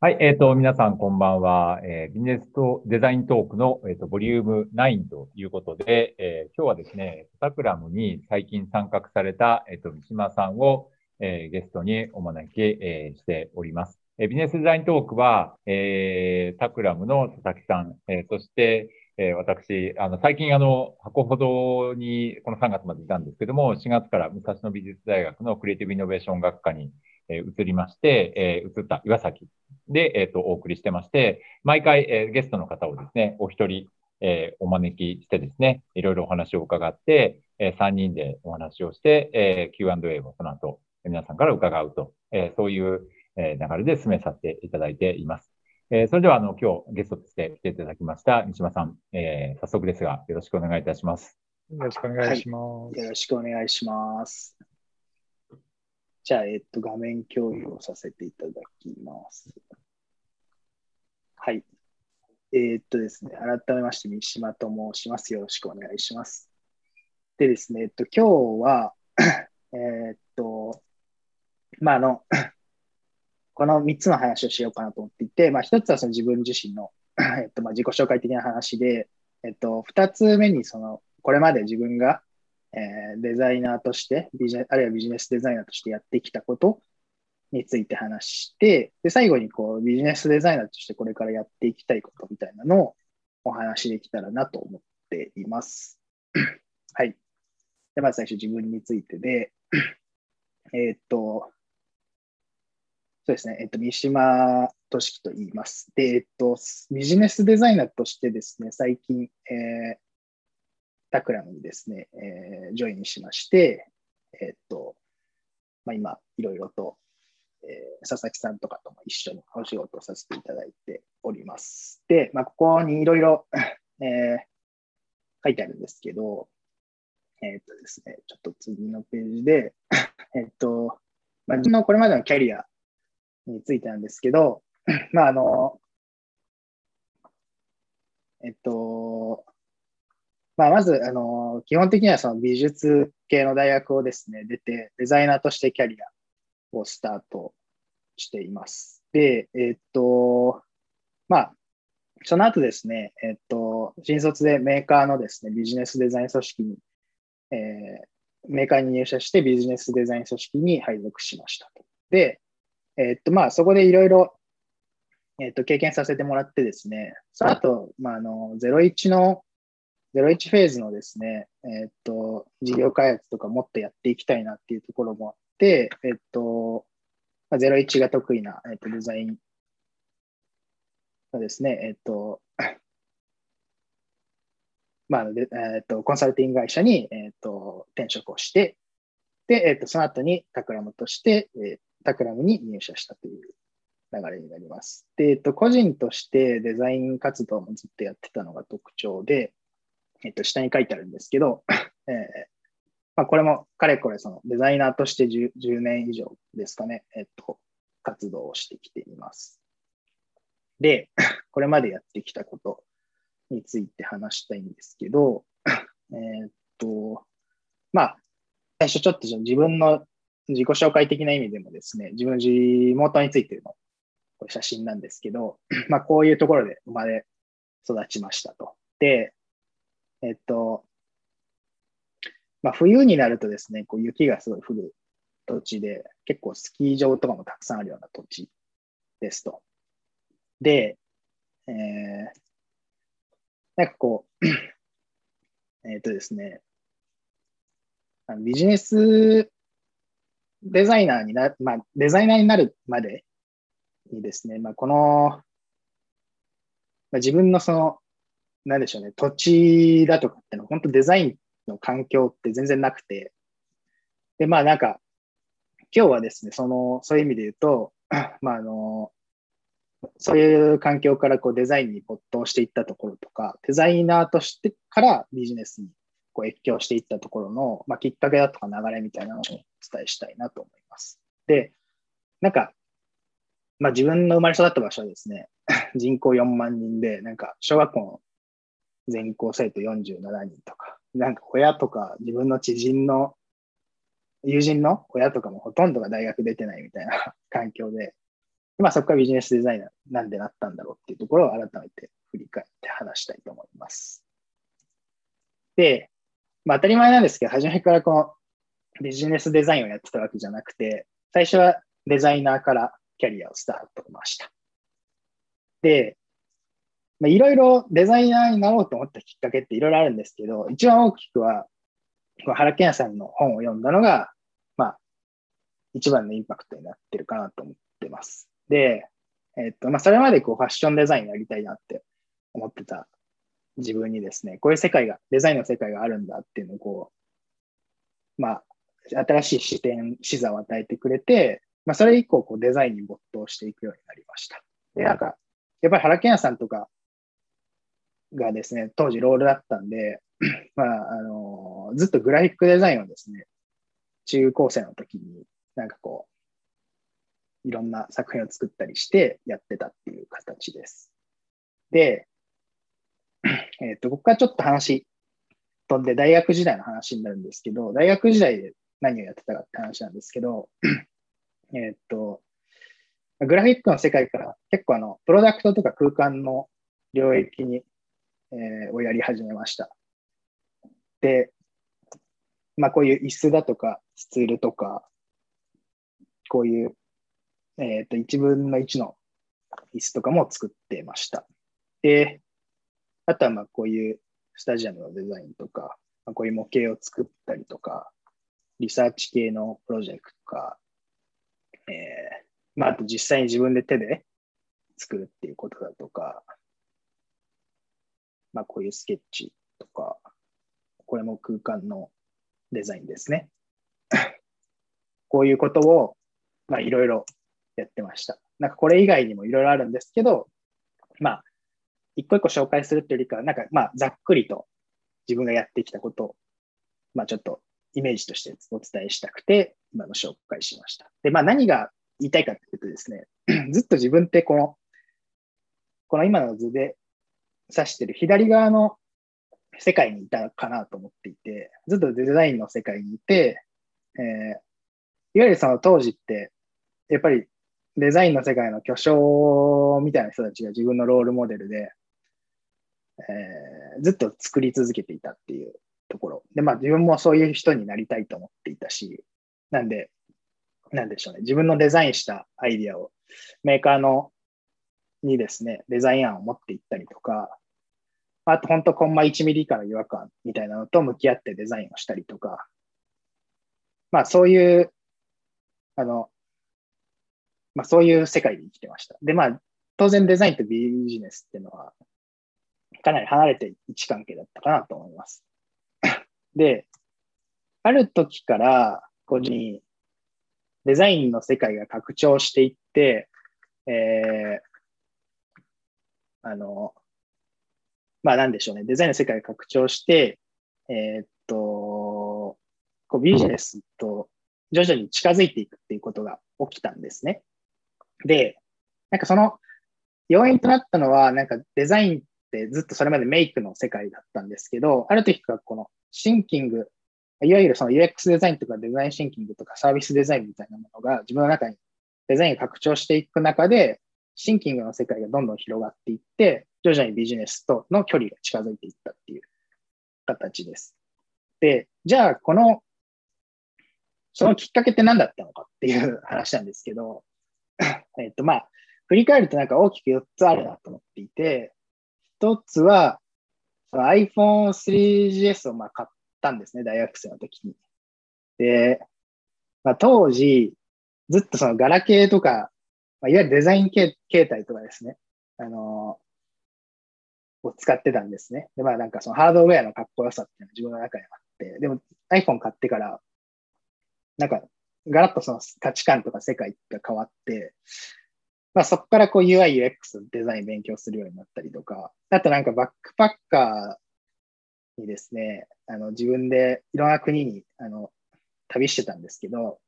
はい、えっ、ー、と、皆さんこんばんは。えー、ビジネスとデザイントークの、えっ、ー、と、ボリューム9ということで、えー、今日はですね、タクラムに最近参画された、えっ、と、三島さんを、えゲストにお招き、えしております。えビジネスデザイントークは、えタクラムの佐々木さん、えそして、え私、あの、最近あの、箱ほどにこの3月までいたんですけども、4月から武蔵野美術大学のクリエイティブイノベーション学科に、え移りまして、え移った岩崎で、えっ、と、お送りしてまして、毎回、えゲストの方をですね、お一人、えお招きしてですね、いろいろお話を伺って、え3人でお話をして、え Q&A をその後、皆さんから伺うと、えそういう、え流れで進めさせていただいています。えー、それでは、あの、今日ゲストとして来ていただきました三島さん、えー、早速ですが、よろしくお願いいたします。よろしくお願いします。はい、よろしくお願いします。じゃあ、えっと、画面共有をさせていただきます。はい。えー、っとですね、改めまして、三島と申します。よろしくお願いします。でですね、えっと、今日は、えっと、まあ、あの、この3つの話をしようかなと思っていて、まあ、1つはその自分自身の えっと、まあ自己紹介的な話で、えっと、2つ目にその、これまで自分が、えー、デザイナーとしてビジ、あるいはビジネスデザイナーとしてやってきたことについて話して、で、最後にこう、ビジネスデザイナーとしてこれからやっていきたいことみたいなのをお話できたらなと思っています。はい。で、まず最初自分についてで、えっと、そうですね、えっと、三島俊樹と言います。で、えっと、ビジネスデザイナーとしてですね、最近、えー、タクラムにですね、えー、ジョインしまして、えっと、まあ、今、いろいろと、えー、佐々木さんとかとも一緒にお仕事をさせていただいております。で、まあ、ここにいろいろ、えー、書いてあるんですけど、えっとですね、ちょっと次のページで、えっと、まあ、自分のこれまでのキャリアについてなんですけど、まあ、あの、えっと、まあ、まず、あの、基本的にはその美術系の大学をですね、出て、デザイナーとしてキャリアをスタートしています。で、えっと、まあ、その後ですね、えっと、新卒でメーカーのですね、ビジネスデザイン組織に、えー、メーカーに入社してビジネスデザイン組織に配属しましたと。で、えっと、まあ、そこでいろいろ、えっと、経験させてもらってですね、その後、まあ、あの、01の、01フェーズのですね、えっと、事業開発とかもっとやっていきたいなっていうところもあって、えっと、まあ、01が得意な、えっと、デザインのですね、えっと、まあ、えっと、コンサルティング会社に、えっと、転職をして、で、えっと、その後にタクラムとして、えタクラムに入社したという流れになります。で、えっと、個人としてデザイン活動もずっとやってたのが特徴で、えっと、下に書いてあるんですけど、えーまあ、これもかれこれそのデザイナーとして 10, 10年以上ですかね、えっと、活動をしてきています。で、これまでやってきたことについて話したいんですけど、えっと、まあ、最初ちょっと自分の自己紹介的な意味でもですね、自分の地元についての写真なんですけど、まあこういうところで生まれ育ちましたと。で、えっと、まあ冬になるとですね、こう雪がすごい降る土地で、結構スキー場とかもたくさんあるような土地ですと。で、えー、なんかこう、えっとですね、ビジネスデザイナーにな、まあ、デザイナーになるまでにですね、まあ、この、まあ、自分のその、なんでしょうね、土地だとかってのは、本当デザインの環境って全然なくて、で、まあなんか、今日はですね、その、そういう意味で言うと、まああの、そういう環境からこうデザインに没頭していったところとか、デザイナーとしてからビジネスにこう越境していったところの、まあ、きっかけだとか流れみたいなのをお伝えしたいなと思います。で、なんか、まあ、自分の生まれ育った場所はですね、人口4万人で、なんか小学校の全校生徒47人とか、なんか親とか自分の知人の友人の親とかもほとんどが大学出てないみたいな 環境で、まあそこからビジネスデザイナーなんでなったんだろうっていうところを改めて振り返って話したいと思います。で、まあ当たり前なんですけど、初めからこのビジネスデザインをやってたわけじゃなくて、最初はデザイナーからキャリアをスタートしました。で、まあ、いろいろデザイナーになろうと思ったきっかけっていろいろあるんですけど、一番大きくは、原健さんの本を読んだのが、まあ、一番のインパクトになってるかなと思ってます。で、えっと、まあ、それまでこうファッションデザインやりたいなって思ってた自分にですね、こういう世界が、デザインの世界があるんだっていうのをこう、まあ、新しい視点、視座を与えてくれて、まあ、それ以降こうデザインに没頭していくようになりました。で、なんか、やっぱり原健也さんとかがですね、当時ロールだったんで、まあ、あの、ずっとグラフィックデザインをですね、中高生の時になんかこう、いろんな作品を作ったりしてやってたっていう形です。で、えっ、ー、と、ここからちょっと話飛んで大学時代の話になるんですけど、大学時代で何をやってたかって話なんですけど、えっと、グラフィックの世界から結構あの、プロダクトとか空間の領域に、えー、をやり始めました。で、まあこういう椅子だとか、スツールとか、こういう、えっ、ー、と、1分の1の椅子とかも作ってました。で、あとはまあこういうスタジアムのデザインとか、まあ、こういう模型を作ったりとか、リサーチ系のプロジェクトとか、えー、まあ、あと実際に自分で手で作るっていうことだとか、まあ、こういうスケッチとか、これも空間のデザインですね。こういうことを、まあ、いろいろやってました。なんかこれ以外にもいろいろあるんですけど、まあ、一個一個紹介するっていうよりかは、なんかまあ、ざっくりと自分がやってきたことを、まあ、ちょっとイメージとしてお伝えしたくて、今の紹介しました。で、まあ、何が言いたいかっていうとですね、ずっと自分ってこの、この今の図で指してる左側の世界にいたかなと思っていて、ずっとデザインの世界にいて、えー、いわゆるその当時って、やっぱりデザインの世界の巨匠みたいな人たちが自分のロールモデルで、えー、ずっと作り続けていたっていうところ。で、まあ自分もそういう人になりたいと思っていたし、なんで、なんでしょうね。自分のデザインしたアイディアをメーカーのにですね、デザイン案を持っていったりとか、あと本当コンマ1ミリ以下の違和感みたいなのと向き合ってデザインをしたりとか、まあそういう、あの、まあそういう世界で生きてました。で、まあ当然デザインとビジネスっていうのはかなり離れて位置関係だったかなと思います。で、ある時から、こうにデザインの世界が拡張していって、えー、あの、まあなんでしょうね、デザインの世界が拡張して、えー、っと、こうビジネスと徐々に近づいていくっていうことが起きたんですね。で、なんかその要因となったのは、なんかデザインってずっとそれまでメイクの世界だったんですけど、ある時からこのシンキング、いわゆるその UX デザインとかデザインシンキングとかサービスデザインみたいなものが自分の中にデザインが拡張していく中で、シンキングの世界がどんどん広がっていって、徐々にビジネスとの距離が近づいていったっていう形です。で、じゃあこの、そのきっかけって何だったのかっていう話なんですけど、えっとまあ、振り返るとなんか大きく4つあるなと思っていて、1つは、iPhone 3GS をまあ買ったんですね、大学生の時に。で、まあ、当時、ずっとそのガラケーとか、まあ、いわゆるデザイン形態とかですね、あのー、を使ってたんですね。で、まあなんかそのハードウェアのかっこよさっていうのは自分の中にあって、でも iPhone 買ってから、なんかガラッとその価値観とか世界が変わって、まあ、そこからこう UI、UX デザイン勉強するようになったりとか、あとなんかバックパッカーにですね、あの自分でいろんな国にあの旅してたんですけど、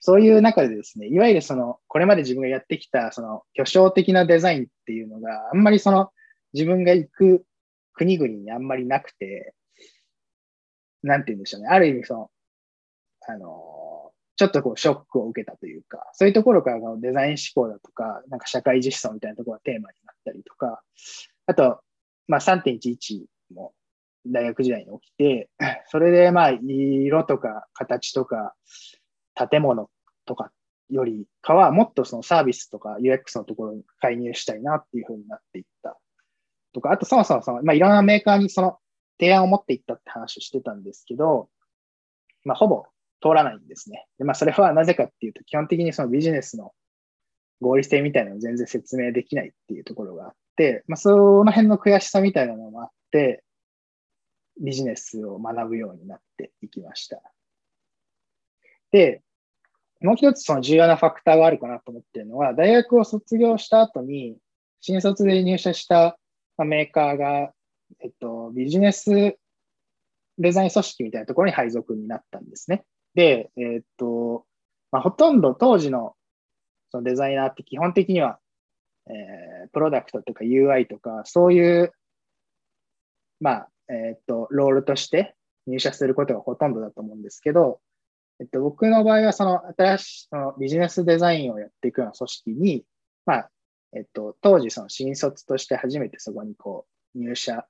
そういう中でですね、いわゆるその、これまで自分がやってきた、その、巨匠的なデザインっていうのがあんまりその、自分が行く国々にあんまりなくて、なんて言うんでしょうね。ある意味その、あの、ちょっとこうショックを受けたというか、そういうところからのデザイン思考だとか、なんか社会実装みたいなところがテーマになったりとか、あと、まあ3.11も大学時代に起きて、それでまあ色とか形とか建物とかよりかは、もっとそのサービスとか UX のところに介入したいなっていうふうになっていったとか、あとそもそもその、まあ、いろんなメーカーにその提案を持っていったって話をしてたんですけど、まあ、ほぼ通らないんですね。で、まあ、それはなぜかっていうと、基本的にそのビジネスの合理性みたいなのを全然説明できないっていうところがあって、まあ、その辺の悔しさみたいなのもあって、ビジネスを学ぶようになっていきました。で、もう一つその重要なファクターがあるかなと思ってるのは、大学を卒業した後に、新卒で入社したメーカーが、えっと、ビジネスデザイン組織みたいなところに配属になったんですね。で、えっと、まあ、ほとんど当時のそのデザイナーって基本的には、えー、プロダクトとか UI とか、そういう、まあ、えっと、ロールとして入社することがほとんどだと思うんですけど、えっと、僕の場合は、その新しいそのビジネスデザインをやっていくような組織に、まあ、えっと、当時その新卒として初めてそこにこう入社、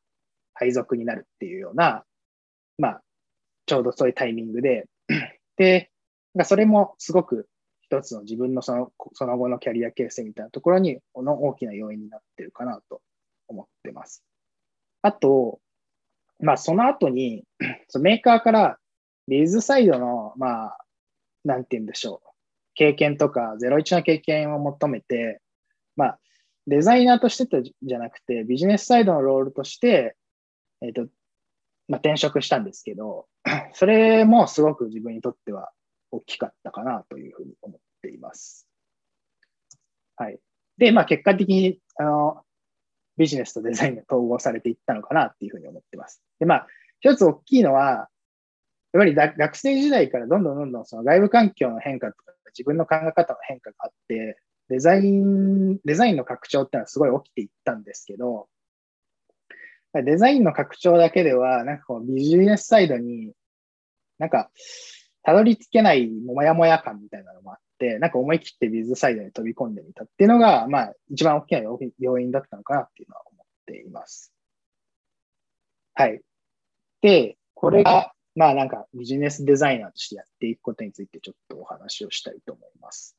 配属になるっていうような、まあ、ちょうどそういうタイミングで、で、それもすごく一つの自分のそのその後のキャリア形成みたいなところに、の大きな要因になってるかなと思ってます。あと、まあ、その後に、そのメーカーからビズサイドの、まあ、なんて言うんでしょう。経験とか、01の経験を求めて、まあ、デザイナーとしてじゃなくて、ビジネスサイドのロールとして、えっ、ー、と、まあ、転職したんですけど、それもすごく自分にとっては大きかったかなというふうに思っています。はい。で、まあ、結果的に、あの、ビジネスとデザインが統合されていったのかなっていうふうに思ってます。で、まあ、一つ大きいのは、やっぱり学生時代からどんどんどんどんその外部環境の変化とか自分の考え方の変化があって、デザイン、デザインの拡張ってのはすごい起きていったんですけど、デザインの拡張だけでは、なんかこうビジネスサイドになんか、たどり着けないもやもや感みたいなのもあって、なんか思い切ってビズサイドに飛び込んでみたっていうのが、まあ、一番大きな要因だったのかなっていうのは思っています。はい。で、これが、まあなんかビジネスデザイナーとしてやっていくことについてちょっとお話をしたいと思います。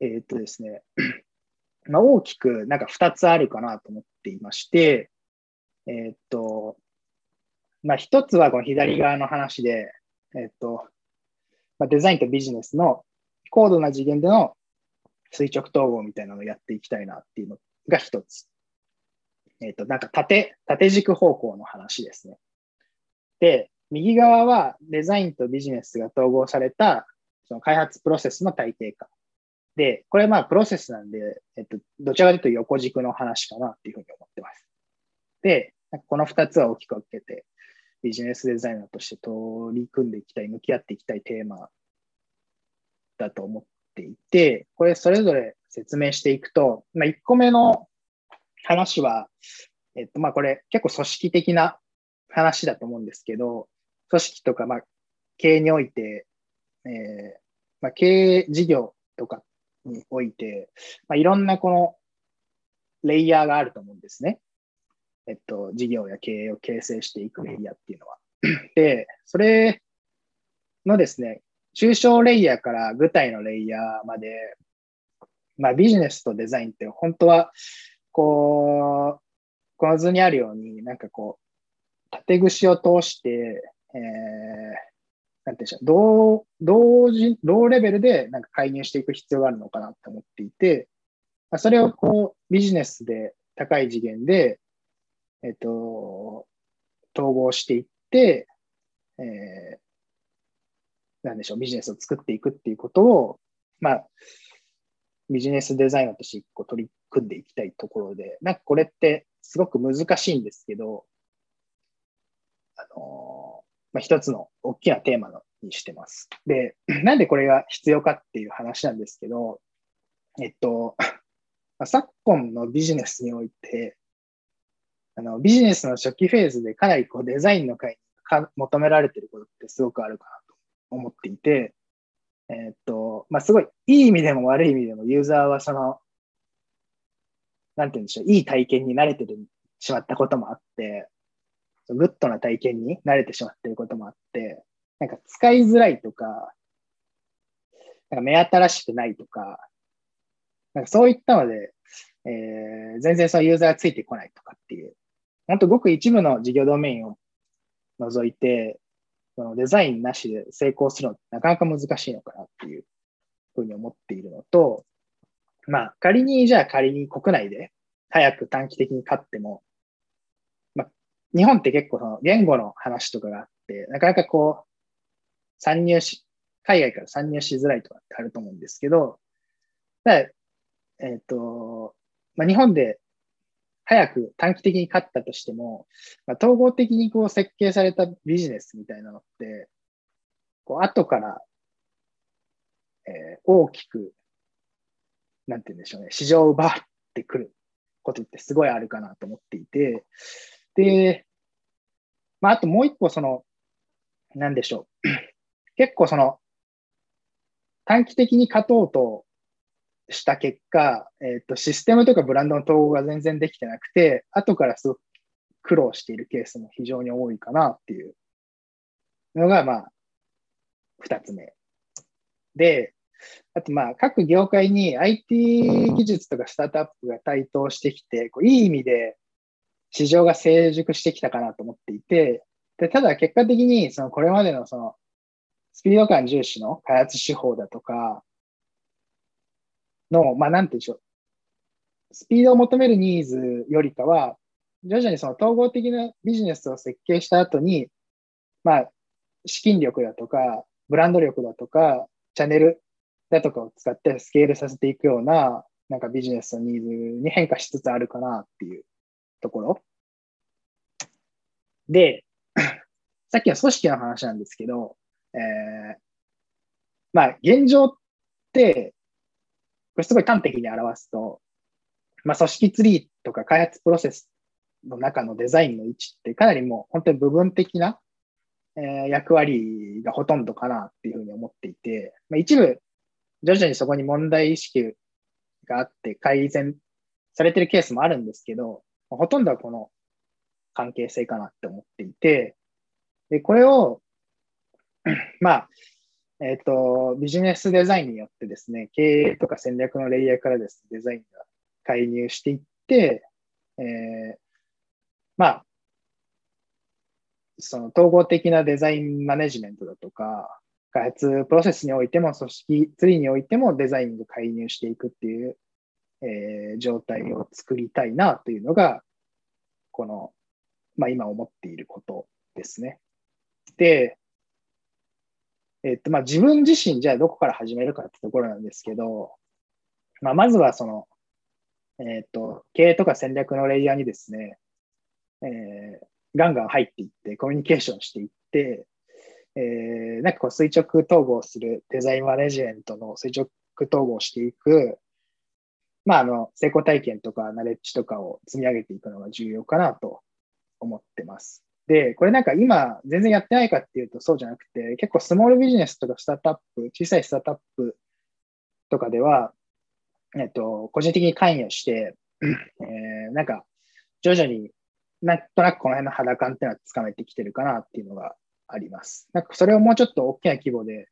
えー、っとですね、まあ、大きくなんか2つあるかなと思っていまして、えー、っと、まあ、1つはこの左側の話で、えー、っと、まあ、デザインとビジネスの高度な次元での垂直統合みたいなのをやっていきたいなっていうのが1つ。えっ、と、なんか縦、縦軸方向の話ですね。で、右側はデザインとビジネスが統合されたその開発プロセスの体系化。で、これまあプロセスなんで、えっと、どちらかというと横軸の話かなっていうふうに思ってます。で、この二つは大きく分けて、ビジネスデザイナーとして取り組んでいきたい、向き合っていきたいテーマだと思っていて、これそれぞれ説明していくと、まあ、1個目の話は、えっと、まあ、これ結構組織的な話だと思うんですけど、組織とか、まあ、経営において、えー、まあ、経営事業とかにおいて、まあ、いろんなこのレイヤーがあると思うんですね。えっと、事業や経営を形成していくレイヤーっていうのは。で、それのですね、中小レイヤーから具体のレイヤーまで、まあ、ビジネスとデザインって本当は、こう、この図にあるように、なんかこう、縦串を通して、えー、なんていうんでしょう、同、同時、同レベルでなんか介入していく必要があるのかなと思っていて、それをこう、ビジネスで高い次元で、えっと、統合していって、えー、なんでしょう、ビジネスを作っていくっていうことを、まあ、ビジネスデザイナーとして一個取り組んでいきたいところで、なんかこれってすごく難しいんですけど、あのまあ、一つの大きなテーマのにしてます。で、なんでこれが必要かっていう話なんですけど、えっと、昨今のビジネスにおいて、あのビジネスの初期フェーズでかなりこうデザインの会に求められてることってすごくあるかなと思っていて、えっと、まあ、すごいいい意味でも悪い意味でもユーザーはその、なんて言うんでしょう、いい体験に慣れてしまったこともあって、グッドな体験に慣れてしまっていることもあって、なんか使いづらいとか、なんか目新しくないとか、なんかそういったので、えー、全然そのユーザーがついてこないとかっていう、本当ごく一部の事業ドメインを除いて、そのデザインなしで成功するのってなかなか難しいのかなっていうふうに思っているのと、まあ仮にじゃあ仮に国内で早く短期的に勝っても、日本って結構その言語の話とかがあって、なかなかこう参入し、海外から参入しづらいとかってあると思うんですけど、えっ、ー、と、まあ、日本で早く短期的に勝ったとしても、まあ、統合的にこう設計されたビジネスみたいなのって、こう後から、えー、大きく、なんて言うんでしょうね、市場を奪ってくることってすごいあるかなと思っていて、で、まあ、あともう一個その、なんでしょう。結構その、短期的に勝とうとした結果、えっ、ー、と、システムとかブランドの統合が全然できてなくて、後からすごく苦労しているケースも非常に多いかなっていうのが、まあ、二つ目。で、あとまあ、各業界に IT 技術とかスタートアップが台頭してきて、こういい意味で市場が成熟してきたかなと思っていて、で、ただ結果的に、そのこれまでのそのスピード感重視の開発手法だとかの、まあ、なんて言うんでしょう。スピードを求めるニーズよりかは、徐々にその統合的なビジネスを設計した後に、まあ、資金力だとか、ブランド力だとか、チャンネルだとかを使ってスケールさせていくような、なんかビジネスのニーズに変化しつつあるかなっていうところ。で、さっきの組織の話なんですけど、えー、まあ、現状って、これすごい端的に表すと、まあ、組織ツリーとか開発プロセスの中のデザインの位置ってかなりもう本当に部分的な、え、役割がほとんどかなっていうふうに思っていて、まあ、一部徐々にそこに問題意識があって改善されてるケースもあるんですけど、ほとんどはこの関係性かなって思っていて、で、これを まあ、えっ、ー、と、ビジネスデザインによってですね、経営とか戦略のレイヤーからですね、デザインが介入していって、えー、まあ、その統合的なデザインマネジメントだとか、開発プロセスにおいても、組織ツリーにおいてもデザインが介入していくっていう、えー、状態を作りたいなというのが、この、まあ今思っていることですね。で、えっと、まあ、自分自身じゃあどこから始めるかってところなんですけど、まあ、まずはその、えっと、経営とか戦略のレイヤーにですね、えー、ガンガン入っていって、コミュニケーションしていって、えー、なんかこう垂直統合するデザインマネジメントの垂直統合していく、まあ、あの、成功体験とかナレッジとかを積み上げていくのが重要かなと思ってます。で、これなんか今全然やってないかっていうとそうじゃなくて、結構スモールビジネスとかスタートアップ、小さいスタートアップとかでは、えっと、個人的に関与して、えー、なんか徐々になんとなくこの辺の肌感っていうのはつかめてきてるかなっていうのがあります。なんかそれをもうちょっと大きな規模で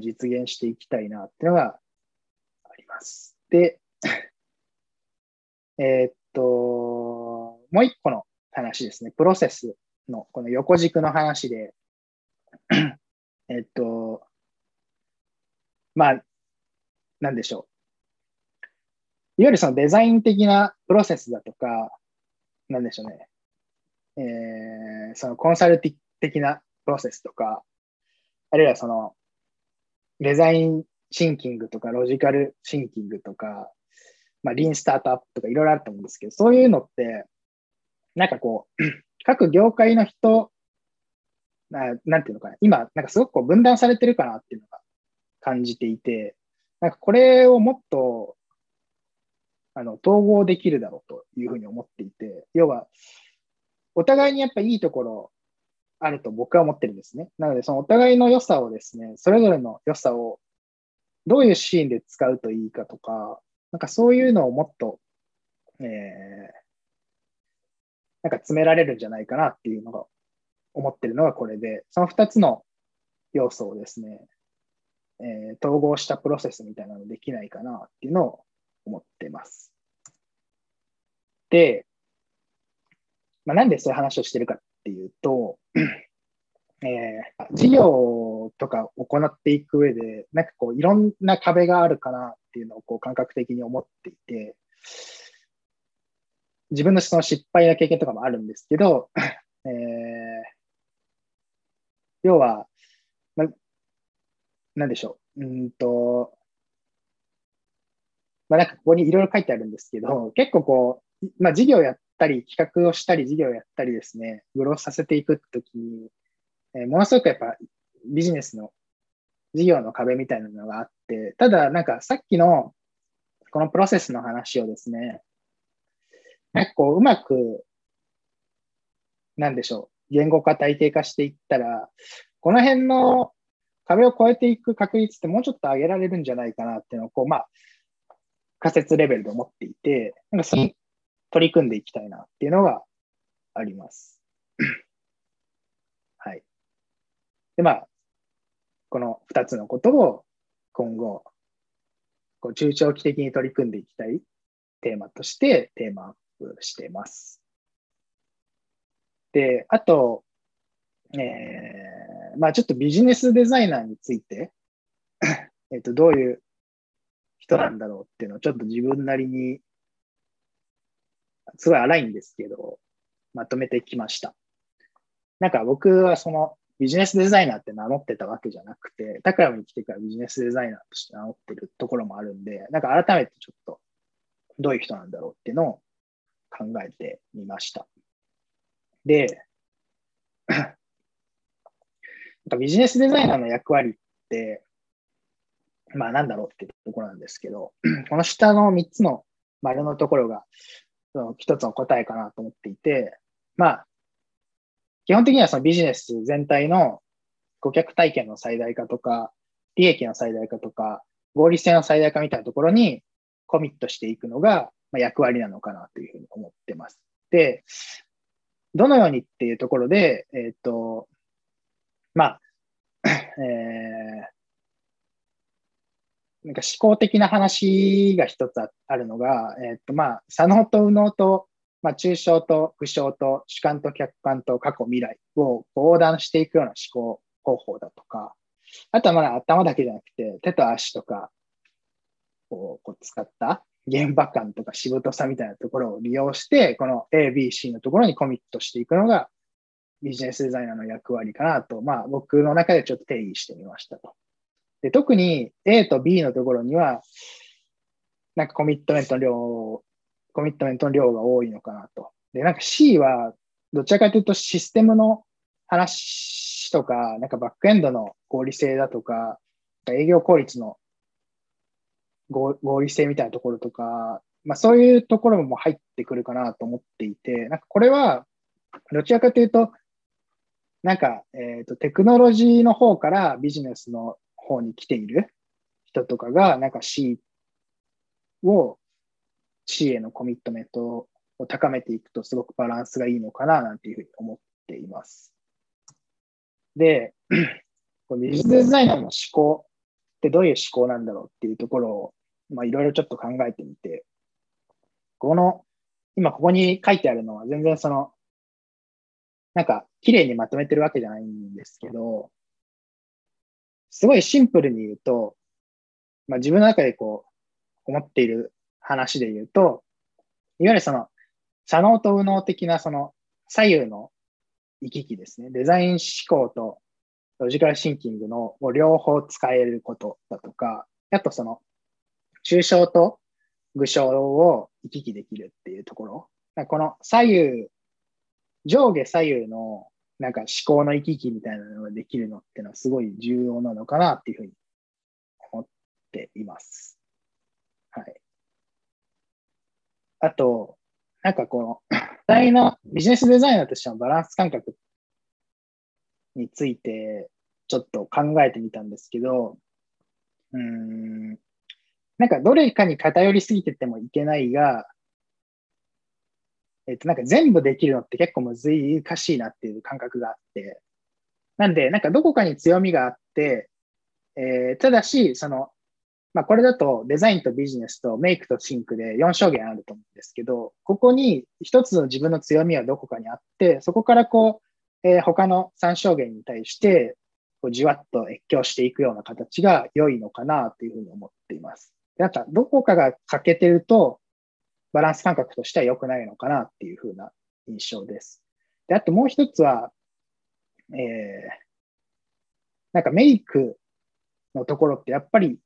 実現していきたいなっていうのがあります。で、えー、っと、もう一個の話ですね。プロセスのこの横軸の話で、えっと、まあ、なんでしょう。いわゆるそのデザイン的なプロセスだとか、なんでしょうね。えー、そのコンサルティ的なプロセスとか、あるいはそのデザインシンキングとかロジカルシンキングとか、まあ、リンスタートアップとかいろいろあると思うんですけど、そういうのって、なんかこう、各業界の人、ななんていうのかな、今、なんかすごくこう分断されてるかなっていうのが感じていて、なんかこれをもっと、あの、統合できるだろうというふうに思っていて、要は、お互いにやっぱいいところあると僕は思ってるんですね。なので、そのお互いの良さをですね、それぞれの良さをどういうシーンで使うといいかとか、なんかそういうのをもっと、えー、なんか詰められるんじゃないかなっていうのが思ってるのがこれで、その2つの要素をですね、えー、統合したプロセスみたいなのできないかなっていうのを思ってます。で、まあ、なんでそういう話をしてるかっていうと、えー、事業とか行っていく上で、なんかこう、いろんな壁があるかなっていうのをこう感覚的に思っていて、自分のその失敗な経験とかもあるんですけど、えー、要は、ま、なんでしょう。うんと、まあ、なんかここにいろいろ書いてあるんですけど、結構こう、まあ、事業やったり、企画をしたり、事業をやったりですね、グローさせていくときに、えー、ものすごくやっぱビジネスの事業の壁みたいなのがあって、ただなんかさっきのこのプロセスの話をですね、なんかこううまく、なんでしょう、言語化体系化していったら、この辺の壁を越えていく確率ってもうちょっと上げられるんじゃないかなっていうのを、こう、まあ、仮説レベルで思っていて、なんかそれに取り組んでいきたいなっていうのがあります。はい。で、まあ、この2つのことを今後、こう中長期的に取り組んでいきたいテーマとしてテーマアップしています。で、あと、えー、まあちょっとビジネスデザイナーについてえっと、どういう人なんだろうっていうのをちょっと自分なりに、すごい荒いんですけど、まとめてきました。なんか僕はそのビジネスデザイナーって名乗ってたわけじゃなくて、タクラムに来てからビジネスデザイナーとして名乗ってるところもあるんで、なんか改めてちょっとどういう人なんだろうっていうのを考えてみました。で、ビジネスデザイナーの役割って、まあなんだろうっていうところなんですけど、この下の3つの丸のところが一つの答えかなと思っていて、まあ基本的にはそのビジネス全体の顧客体験の最大化とか、利益の最大化とか、合理性の最大化みたいなところにコミットしていくのが役割なのかなというふうに思ってます。で、どのようにっていうところで、えっ、ー、と、まあ、えー、なんか思考的な話が一つあるのが、えっ、ー、と、まあ、左脳と右脳とまあ、抽象と具象と主観と客観と過去未来を横断していくような思考方法だとか、あとはまだ頭だけじゃなくて、手と足とかをこう使った現場感とかしぶとさみたいなところを利用して、この A、B、C のところにコミットしていくのがビジネスデザイナーの役割かなと、まあ僕の中でちょっと定義してみましたと。で特に A と B のところには、なんかコミットメントの量コミットメントの量が多いのかなと。で、なんか C は、どちらかというとシステムの話とか、なんかバックエンドの合理性だとか、営業効率の合理性みたいなところとか、まあそういうところも入ってくるかなと思っていて、なんかこれは、どちらかというと、なんか、えっ、と、テクノロジーの方からビジネスの方に来ている人とかが、なんか C を C へのコミットメントを高めていくとすごくバランスがいいのかななんていうふうに思っています。で、ビジネスデザイナーの思考ってどういう思考なんだろうっていうところを、まあ、いろいろちょっと考えてみて、この、今ここに書いてあるのは全然その、なんか綺麗にまとめてるわけじゃないんですけど、すごいシンプルに言うと、まあ、自分の中でこう思っている話で言うと、いわゆるその、左脳と右脳的なその左右の行き来ですね。デザイン思考とロジカルシンキングの両方使えることだとか、あとその、抽象と具象を行き来できるっていうところ。この左右、上下左右のなんか思考の行き来みたいなのができるのっていうのはすごい重要なのかなっていうふうに思っています。はい。あと、なんかこの、大のビジネスデザイナーとしてのバランス感覚について、ちょっと考えてみたんですけど、うん、なんかどれかに偏りすぎててもいけないが、えっと、なんか全部できるのって結構難しいなっていう感覚があって、なんで、なんかどこかに強みがあって、えー、ただし、その、まあ、これだとデザインとビジネスとメイクとシンクで4証言あると思うんですけど、ここに一つの自分の強みはどこかにあって、そこからこう、えー、他の3証言に対して、こうじわっと越境していくような形が良いのかなというふうに思っています。なんか、どこかが欠けてると、バランス感覚としては良くないのかなっていうふうな印象です。で、あともう一つは、えー、なんかメイクのところってやっぱり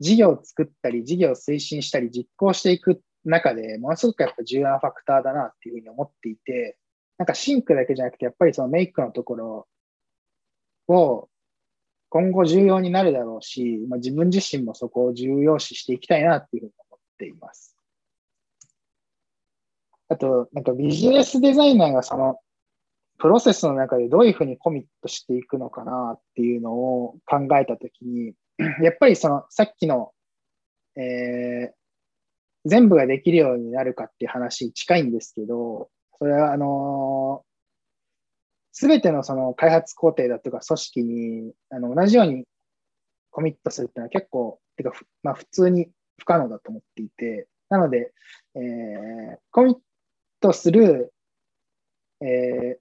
事業を作ったり、事業を推進したり、実行していく中で、ものすごくやっぱ重要なファクターだなっていうふうに思っていて、なんかシンクだけじゃなくて、やっぱりそのメイクのところを今後重要になるだろうし、まあ、自分自身もそこを重要視していきたいなっていうふうに思っています。あと、なんかビジネスデザイナーがそのプロセスの中でどういうふうにコミットしていくのかなっていうのを考えたときに、やっぱりそのさっきの、えー、全部ができるようになるかっていう話に近いんですけど、それはあのす、べてのその開発工程だとか組織にあの同じようにコミットするっていうのは結構、てかまあ、普通に不可能だと思っていて、なので、えー、コミットする、えー、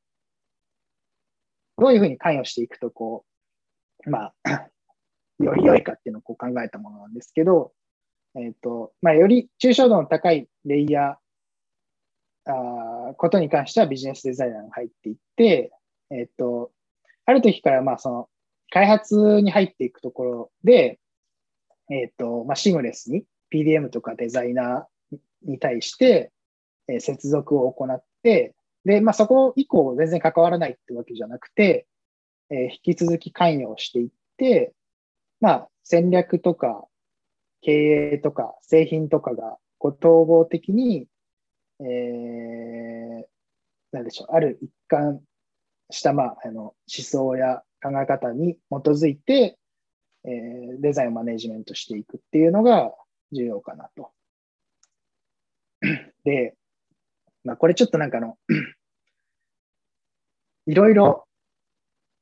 どういうふうに関与していくと、こう、まあ、より良いかっていうのをこう考えたものなんですけど、えっ、ー、と、まあ、より抽象度の高いレイヤー、あことに関してはビジネスデザイナーが入っていって、えっ、と、ある時からまあその開発に入っていくところで、えっ、と、まあ、シームレスに PDM とかデザイナーに対して、え接続を行って、で、まあ、そこ以降全然関わらないってわけじゃなくて、え引き続き関与していって、まあ、戦略とか経営とか製品とかがこう統合的に、えー、なんでしょう、ある一貫した、まあ、あの思想や考え方に基づいて、えー、デザインをマネジメントしていくっていうのが重要かなと。で、まあ、これちょっとなんかの、いろいろ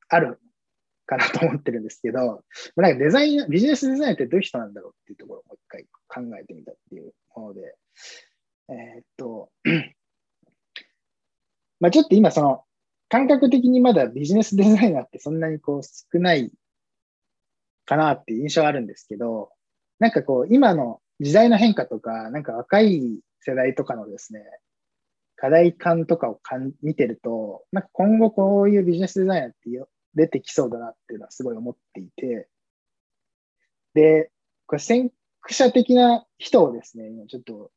あるかなと思ってるんですけど、なんかデザイン、ビジネスデザインってどういう人なんだろうっていうところをもう一回考えてみたっていうもので、えー、っと、まあちょっと今その感覚的にまだビジネスデザイナーってそんなにこう少ないかなっていう印象あるんですけど、なんかこう今の時代の変化とか、なんか若い世代とかのですね、課題感とかをかん見てると、なんか今後こういうビジネスデザイナーってよ出てきそうだなっていうのはすごい思っていて、で、これ先駆者的な人をですね、今ちょっと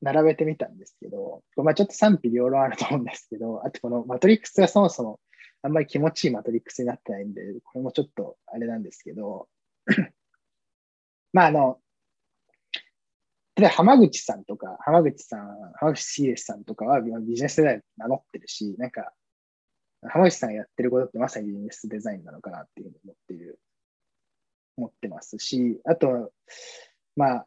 並べてみたんですけど、まあちょっと賛否両論あると思うんですけど、あとこのマトリックスがそもそもあんまり気持ちいいマトリックスになってないんで、これもちょっとあれなんですけど、まああの、例えば浜口さんとか、浜口さん、浜口茂さんとかはビジネスデザイン名乗ってるし、なんか浜口さんがやってることってまさにビジネスデザインなのかなっていうふうに思っている、思ってますし、あと、まあ、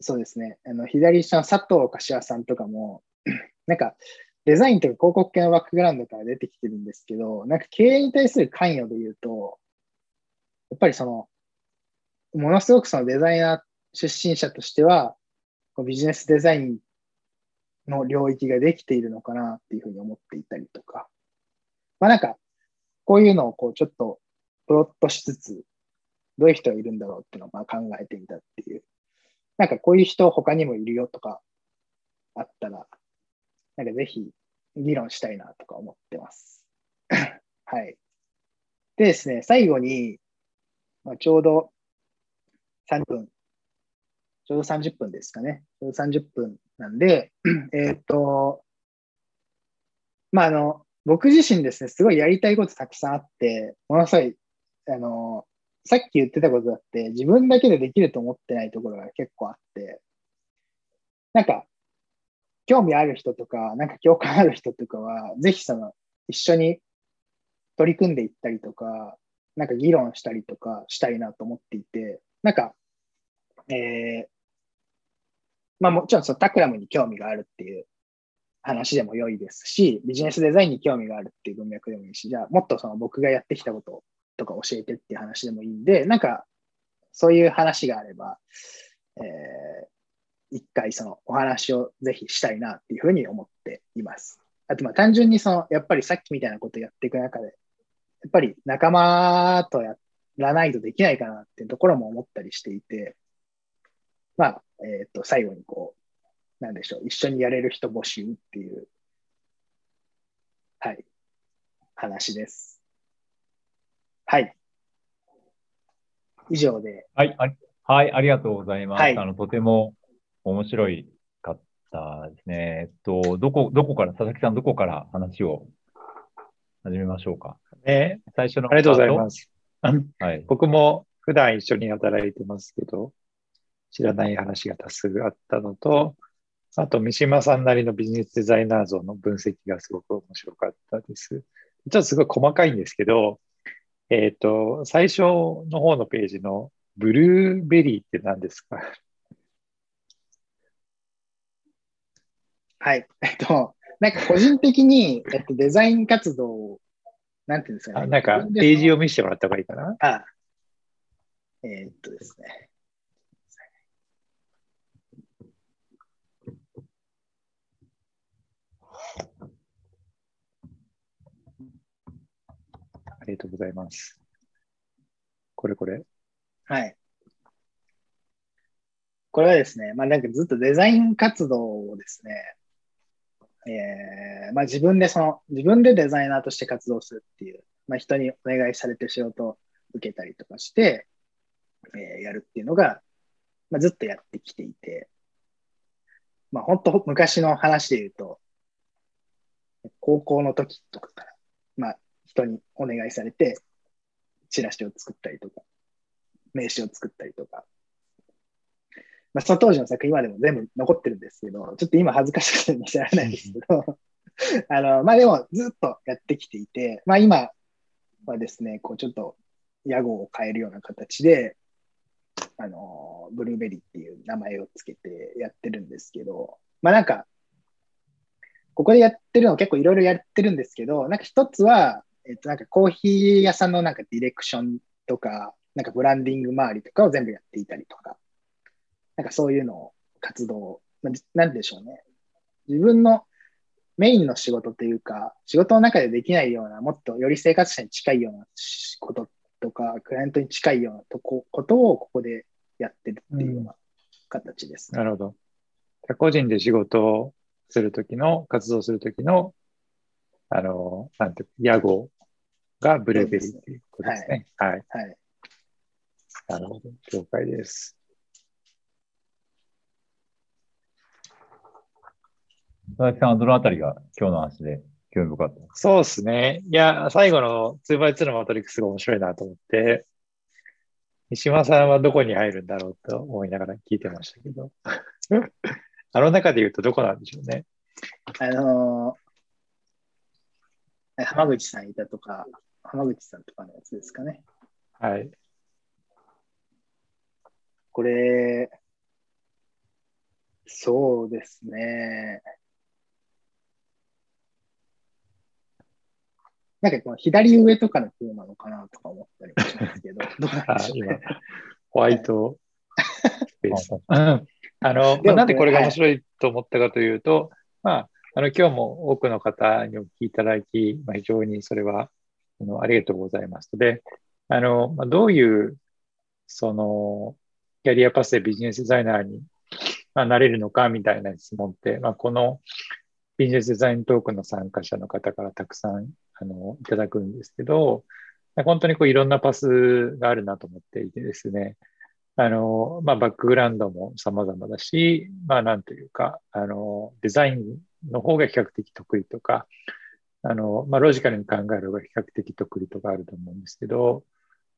そうですね、あの左下の佐藤柏さんとかも、なんかデザインとか広告系のバックグラウンドから出てきてるんですけど、なんか経営に対する関与で言うと、やっぱりその、ものすごくそのデザイナー出身者としては、ビジネスデザインの領域ができているのかなっていうふうに思っていたりとか、まあなんか、こういうのをこうちょっとプロットしつつ、どういう人がいるんだろうっていうのをまあ考えてみたっていう。なんかこういう人他にもいるよとかあったら、なんかぜひ議論したいなとか思ってます。はい。でですね、最後に、まあ、ちょうど3分、ちょうど30分ですかね。ちょうど30分なんで、えっと、まあ、あの、僕自身ですね、すごいやりたいことたくさんあって、ものすごい、あの、さっき言ってたことだって、自分だけでできると思ってないところが結構あって、なんか、興味ある人とか、なんか共感ある人とかは、ぜひその、一緒に取り組んでいったりとか、なんか議論したりとかしたいなと思っていて、なんか、えー、まあもちろんそのタクラムに興味があるっていう話でも良いですし、ビジネスデザインに興味があるっていう文脈でもいいし、じゃあもっとその僕がやってきたこととか教えてっていう話でもいいんで、なんかそういう話があれば、えー、一回そのお話をぜひしたいなっていうふうに思っています。あとまあ単純にその、やっぱりさっきみたいなことやっていく中で、やっぱり仲間とやらないとできないかなっていうところも思ったりしていて、まあ、えっ、ー、と、最後にこう、なんでしょう、一緒にやれる人募集っていう、はい、話です。はい。以上で。はい、あはい、ありがとうございます。はい、あの、とても面白いかったですね。えっと、どこ、どこから、佐々木さん、どこから話を始めましょうか？ね、最初の。ありがとうございます。はい、僕も普段一緒に働いてますけど、知らない話が多数あったのと、あと、三島さんなりのビジネスデザイナー像の分析がすごく面白かったです。ちょっとすごい細かいんですけど、えっ、ー、と、最初の方のページのブルーベリーって何ですか？はい。えっと、なんか個人的に、えっと、デザイン活動なんていうんですかね。なんか、ページを見せてもらった方がいいかな？あえー、っとですね。ありがとうございます。これこれ。はい。これはですね、まあなんかずっとデザイン活動をですね、えー、まあ自分でその、自分でデザイナーとして活動するっていう、まあ人にお願いされて仕事を受けたりとかして、えー、やるっていうのが、まあずっとやってきていて、まあ本当昔の話で言うと、高校の時とかから、まあ人にお願いされて、チラシを作ったりとか、名刺を作ったりとか、まあ、その当時の作品までも全部残ってるんですけど、ちょっと今恥ずかしくて見せられないんですけど、あの、まあでもずっとやってきていて、まあ今はですね、こうちょっと屋号を変えるような形で、あの、ブルーベリーっていう名前をつけてやってるんですけど、まあなんか、ここでやってるの結構いろいろやってるんですけど、なんか一つは、えっとなんかコーヒー屋さんのなんかディレクションとか、なんかブランディング周りとかを全部やっていたりとか、なんかそういうのを活動、なんでしょうね。自分のメインの仕事というか、仕事の中でできないような、もっとより生活者に近いようなこととか、クライアントに近いようなとこことをここでやってるっていうような形です、ねうん、なるほど。個人で仕事をするときの、活動するときの、あの、なんて屋号がブルーベリーっていうことですね。はい。はい。はい、なるほど。了解です。佐々木さんはどのあたりが今日の話で興味深かった？そうですね。いや、最後の 2x2 のマトリックスが面白いなと思って、三島さんはどこに入るんだろうと思いながら聞いてましたけど、あの中で言うとどこなんでしょうね。あのー、浜口さんいたとか、浜口さんとかのやつですかね。はい。これ、そうですね。なんかこの左上とかの方なのかなとか思ったりもしますけど、どうなんでしょうね。ホワイトスペース。あの、まあ、なんでこれが面白いと思ったかというと、はい、まあ、あの、今日も多くの方にお聞きいただき、まあ、非常にそれはあのありがとうございます。で、あの、まあ、どういう、その、キャリアパスでビジネスデザイナーに、まあ、なれるのかみたいな質問って、まあ、このビジネスデザイントークの参加者の方からたくさんあの、いただくんですけど、本当にこういろんなパスがあるなと思っていてですね、あの、まあ、バックグラウンドも様々だし、まあ、なんというか、あの、デザインの方が比較的得意とか、あの、まあ、ロジカルに考える方が比較的得意とかあると思うんですけど、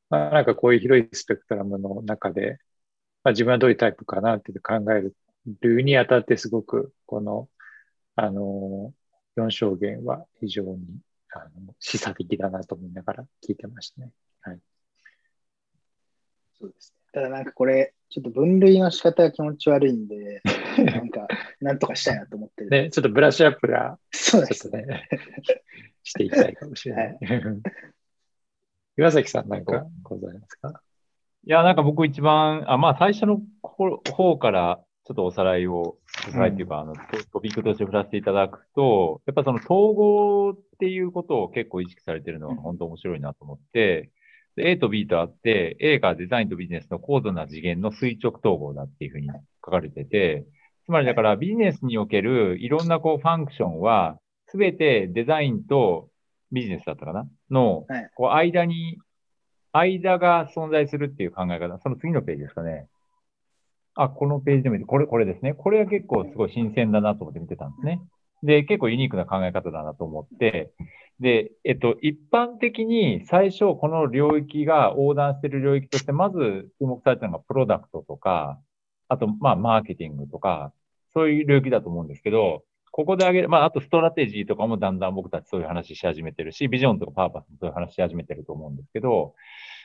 まあ、なんかこういう広いスペクトラムの中で、まあ、自分はどういうタイプかなって考えるにあたってすごく、この、あの、4証言は非常にあの示唆的だなと思いながら聞いてましたね。はい。そうですね。ただなんかこれ、ちょっと分類の仕方が気持ち悪いんで、なんか、なんとかしたいなと思ってる。ね、ちょっとブラッシュアップが、そうですね。していきたいかもしれない。はい、岩崎さんなんかございますか？いや、なんか僕一番、あまあ最初の方からちょっとおさらいを、おさらいっていうか、あの、トピックとして振らせていただくと、やっぱその統合っていうことを結構意識されてるのは本当面白いなと思って、A と B とあって、A がデザインとビジネスの高度な次元の垂直統合だっていうふうに書かれてて、つまりだからビジネスにおけるいろんなこうファンクションは、すべてデザインとビジネスだったかな？の、こう間に、間が存在するっていう考え方。その次のページですかね。あ、このページでもいい。これ、これですね。これは結構すごい新鮮だなと思って見てたんですね。で、結構ユニークな考え方だなと思って、で、えっと、一般的に最初この領域が横断している領域として、まず注目されたのがプロダクトとか、あと、まあ、マーケティングとか、そういう領域だと思うんですけど、ここで挙げる、まあ、あとストラテジーとかもだんだん僕たちそういう話し始めてるし、ビジョンとかパーパスもそういう話し始めてると思うんですけど、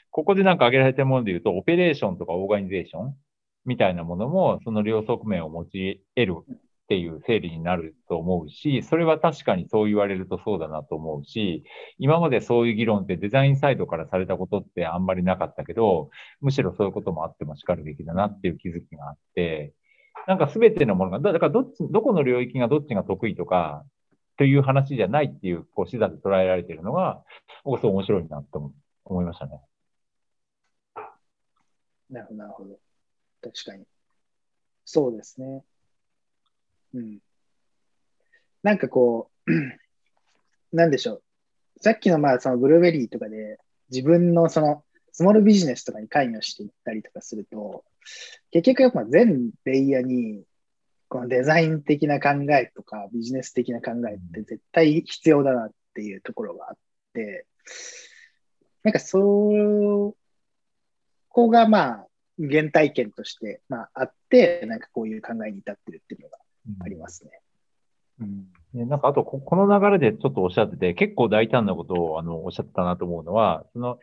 ここでなんか挙げられてるもので言うと、オペレーションとかオーガニゼーションみたいなものも、その両側面を持ち得るっていう整理になると思うし、それは確かにそう言われるとそうだなと思うし、今までそういう議論ってデザインサイドからされたことってあんまりなかったけど、むしろそういうこともあっても然るべきだなっていう気づきがあって、なんか全てのものが、だからどっち、どこの領域がどっちが得意とか、という話じゃないっていう、こう、視座で捉えられているのが、僕そう面白いなと思いましたね。なるほど、なるほど。確かに。そうですね。うん。なんかこう、なんでしょう。さっきのまあそのブルーベリーとかで自分のそのスモールビジネスとかに関与していったりとかすると、結局やっぱ全レイヤーにこのデザイン的な考えとかビジネス的な考えって絶対必要だなっていうところがあって、なんかそこがまあ原体験として、まあ、あって、なんかこういう考えに至ってるっていうのがありますね。うん、うん、なんかあとこ、この流れでちょっとおっしゃってて、結構大胆なことをあのおっしゃってたなと思うのは、その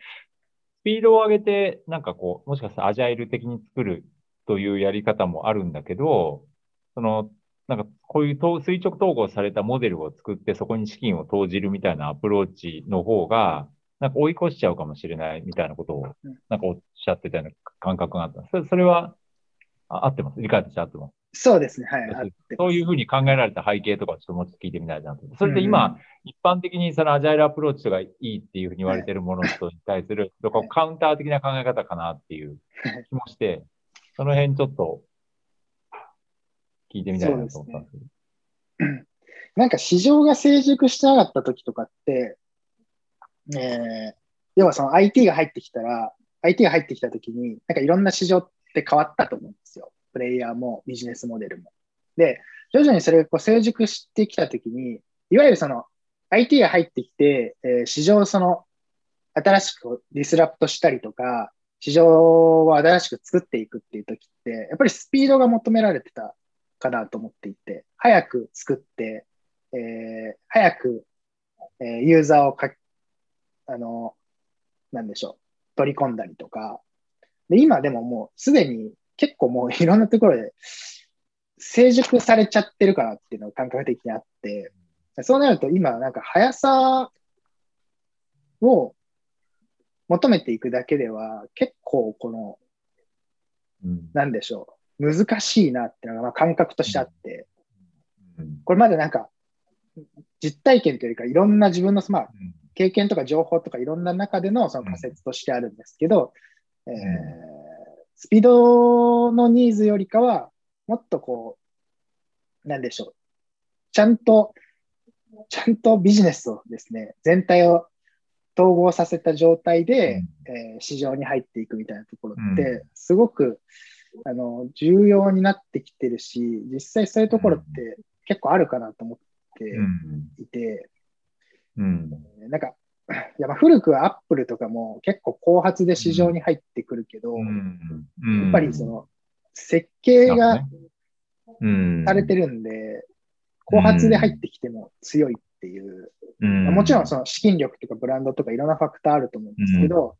ピードを上げて、なんかこう、もしかしたらアジャイル的に作るというやり方もあるんだけど、その、なんかこういう垂直統合されたモデルを作って、そこに資金を投じるみたいなアプローチの方が、なんか追い越しちゃうかもしれないみたいなことを、なんかおっしゃってたような感覚があった。それそれは合ってます？理解として合ってますそうですね。はい。そういうふうに考えられた背景とかちょっともうちょっと聞いてみたいなと。それで今、うん、一般的にそのアジャイルアプローチとかいいっていうふうに言われてるものとに対する、はい、カウンター的な考え方かなっていう気もして、その辺ちょっと聞いてみたいなと思ったんですけど。ね、なんか市場が成熟してなかった時とかって、えー、要はその IT が入ってきたら、IT が入ってきた時に、なんかいろんな市場って変わったと思うんですよ。プレイヤーもビジネスモデルも。で、徐々にそれがこう成熟してきたときに、いわゆるその IT が入ってきて、えー、市場をその新しくディスラプトしたりとか、市場を新しく作っていくっていうときって、やっぱりスピードが求められてたかなと思っていて、早く作って、えー、早く、えー、ユーザーをか、あの、なんでしょう、取り込んだりとか、で今でももうすでに結構もういろんなところで成熟されちゃってるかなっていうのが感覚的にあって、そうなると今なんか速さを求めていくだけでは結構この、うん、なんでしょう、難しいなっていうのがまあ感覚としてあって、これまでなんか実体験というかいろんな自分の、まあ、経験とか情報とかいろんな中でのその仮説としてあるんですけど、えースピードのニーズよりかは、もっとこう、なんでしょう。ちゃんと、ちゃんとビジネスをですね、全体を統合させた状態で、うん、えー、市場に入っていくみたいなところって、すごく、あの、重要になってきてるし、実際そういうところって結構あるかなと思っていて、うん、うん、なんか、やっぱ古くはアップルとかも結構後発で市場に入ってくるけど、うん。うん、やっぱりその設計がされてるんで、後発で入ってきても強いっていう、もちろんその資金力とかブランドとかいろんなファクターあると思うんですけど、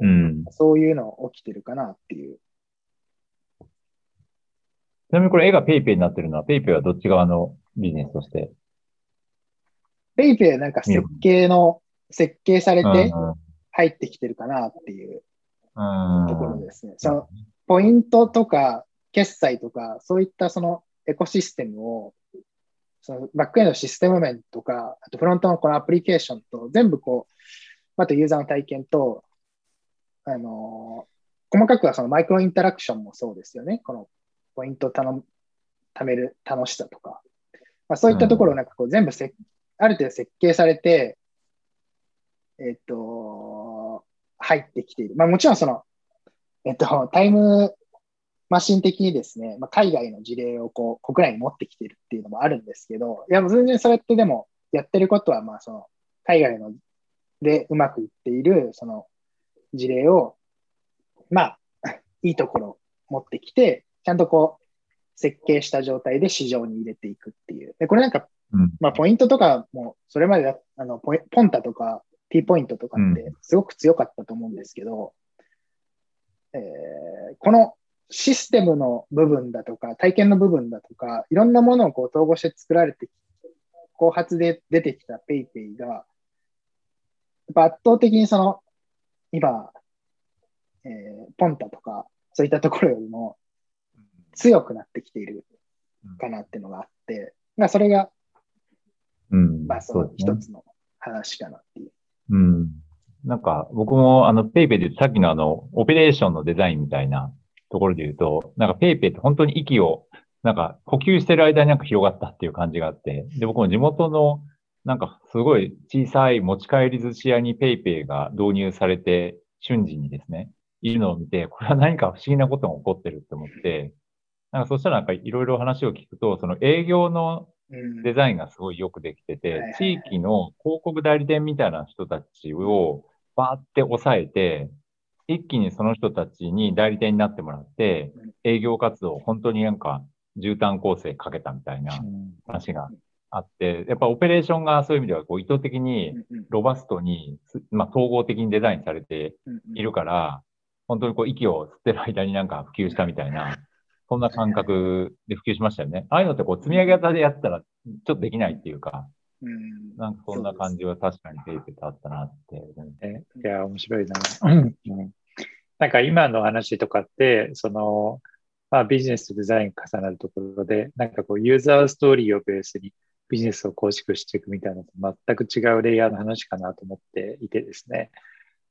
うん。そういうの起きてるかなっていう。ちなみにこれ絵が PayPay になってるのは PayPay はどっち側のビジネスとして？PayPay なんか設計の、設計されて入ってきてるかなっていうところですね。そのポイントとか決済とか、そういったそのエコシステムを、そのバックエンドシステム面とか、あとフロントのこのアプリケーションと全部こう、あとユーザーの体験と、あのー、細かくはそのマイクロインタラクションもそうですよね。このポイントを頼む、貯める楽しさとか。まあ、そういったところをなんかこう全部せ、ある程度設計されて、えっ、と、入ってきている。まあもちろんその、えっと、タイムマシン的にですね、まあ、海外の事例をこう国内に持ってきてるっていうのもあるんですけど、いや、全然それってでも、やってることは、まあ、その、海外のでうまくいっている、その事例を、まあ、いいところ持ってきて、ちゃんとこう、設計した状態で市場に入れていくっていう。で、これなんか、まあ、ポイントとかも、それまであのポポンタとか T ポイントとかってすごく強かったと思うんですけど、うん、えー、このシステムの部分だとか、体験の部分だとか、いろんなものをこう統合して作られて、後発で出てきた PayPay が、やっぱ圧倒的にその、今、えー、ポンタとか、そういったところよりも強くなってきているかなっていうのがあって、まあ、それが、うん、まあ、その一つの話かなっていう。うん。なんか、僕もあの、 PayPay でさっきのあの、オペレーションのデザインみたいなところで言うと、なんか PayPay って本当に息を、なんか呼吸してる間になんか広がったっていう感じがあって、で、僕も地元の、なんかすごい小さい持ち帰り寿司屋にペイペイが導入されて、瞬時にですね、いるのを見て、これは何か不思議なことが起こってるって思って、なんかそしたらなんかいろいろ話を聞くと、その営業のデザインがすごいよくできてて、地域の広告代理店みたいな人たちをバーって抑えて、一気にその人たちに代理店になってもらって、営業活動を本当になんか絨毯攻勢かけたみたいな話があって、やっぱオペレーションがそういう意味ではこう意図的にロバストに、まあ、統合的にデザインされているから、本当にこう息を吸ってる間になんか普及したみたいな、そんな感覚で普及しましたよね。ああいうのってこう積み上げ型でやったらちょっとできないっていうか、うん、なんかそんな感じは確かにペイペイとあったなって。いや、面白いな。なんか今の話とかって、その、まあ、ビジネスとデザイン重なるところで、なんかこう、ユーザーストーリーをベースにビジネスを構築していくみたいなと全く違うレイヤーの話かなと思っていてですね。